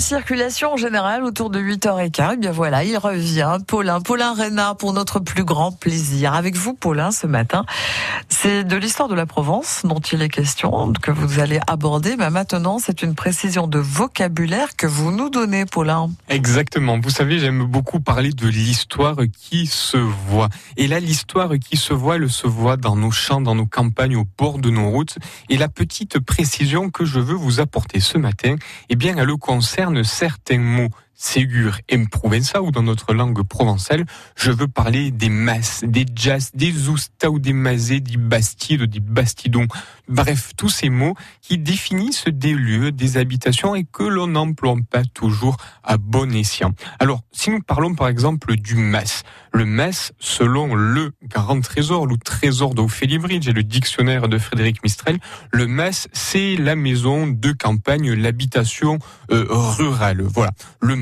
la circulation en général autour de 8h15. Et bien voilà, il revient. Paulin, Paulin Reynard pour notre plus grand plaisir. Avec vous, Paulin, ce matin, c'est de l'histoire de la Provence dont il est question, que vous allez aborder. Mais maintenant, c'est une précision de vocabulaire que vous nous donnez, Paulin. Exactement. Vous savez, j'aime beaucoup parler de l'histoire qui se voit. Et là, l'histoire qui se voit, elle se voit dans nos champs, dans nos campagnes, au bord de nos routes. Et la petite précision que je veux vous apporter ce matin, eh bien, elle concerne certains mots Ségur et Provença ou dans notre langue provençale, je veux parler des masses, des jazz, des ou des mazés, des bastides, des bastidons. Bref, tous ces mots qui définissent des lieux, des habitations et que l'on n'emploie pas toujours à bon escient. Alors, si nous parlons par exemple du mas, le mas, selon le grand trésor, le trésor d'Ophélie Bridge et le dictionnaire de Frédéric Mistrel, le mas, c'est la maison de campagne, l'habitation euh, rurale. Voilà, le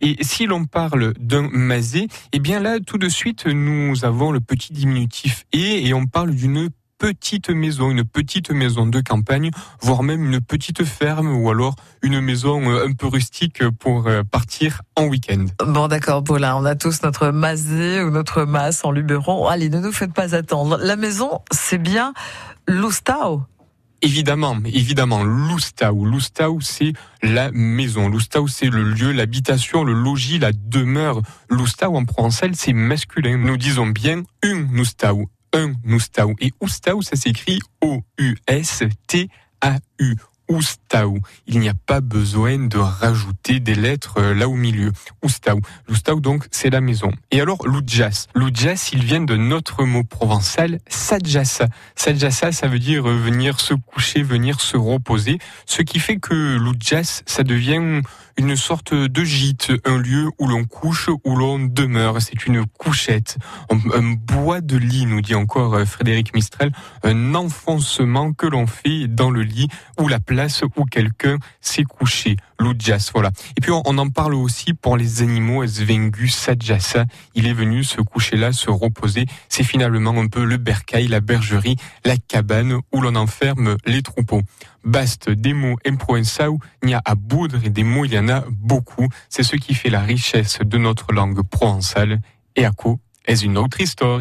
et si l'on parle d'un masé, eh bien là, tout de suite, nous avons le petit diminutif et, et on parle d'une petite maison, une petite maison de campagne, voire même une petite ferme ou alors une maison euh, un peu rustique pour euh, partir en week-end. Bon d'accord Paulin, on a tous notre masé ou notre masse en Luberon. Allez, ne nous faites pas attendre. La maison, c'est bien l'Oustao Évidemment, évidemment, l'Oustau. L'Oustau, c'est la maison. L'Oustau, c'est le lieu, l'habitation, le logis, la demeure. L'Oustau, en provençal, c'est masculin. Nous disons bien un Oustau. Un Oustau. Et Oustau, ça s'écrit O-U-S-T-A-U. Oustau. Il n'y a pas besoin de rajouter des lettres euh, là au milieu. Oustau. L'Oustau, donc, c'est la maison. Et alors, l'Oudjas. L'Oudjas, il vient de notre mot provençal, Sadjassa. Sadjassa, ça veut dire euh, venir se coucher, venir se reposer. Ce qui fait que l'Oudjas, ça devient une sorte de gîte, un lieu où l'on couche, où l'on demeure. C'est une couchette, un, bois de lit, nous dit encore euh, Frédéric Mistrel, un enfoncement que l'on fait dans le lit ou la place où quelqu'un s'est couché. L'udjas, voilà. Et puis on, en parle aussi pour les animaux, Svengus Sadjasa. Il est venu se coucher là, se reposer. C'est finalement un peu le bercail, la bergerie, la cabane où l'on enferme les troupeaux. Baste, des mots où il y a à boudre et des mots, il y en a beaucoup. C'est ce qui fait la richesse de notre langue provençale. Et à quoi est une autre histoire?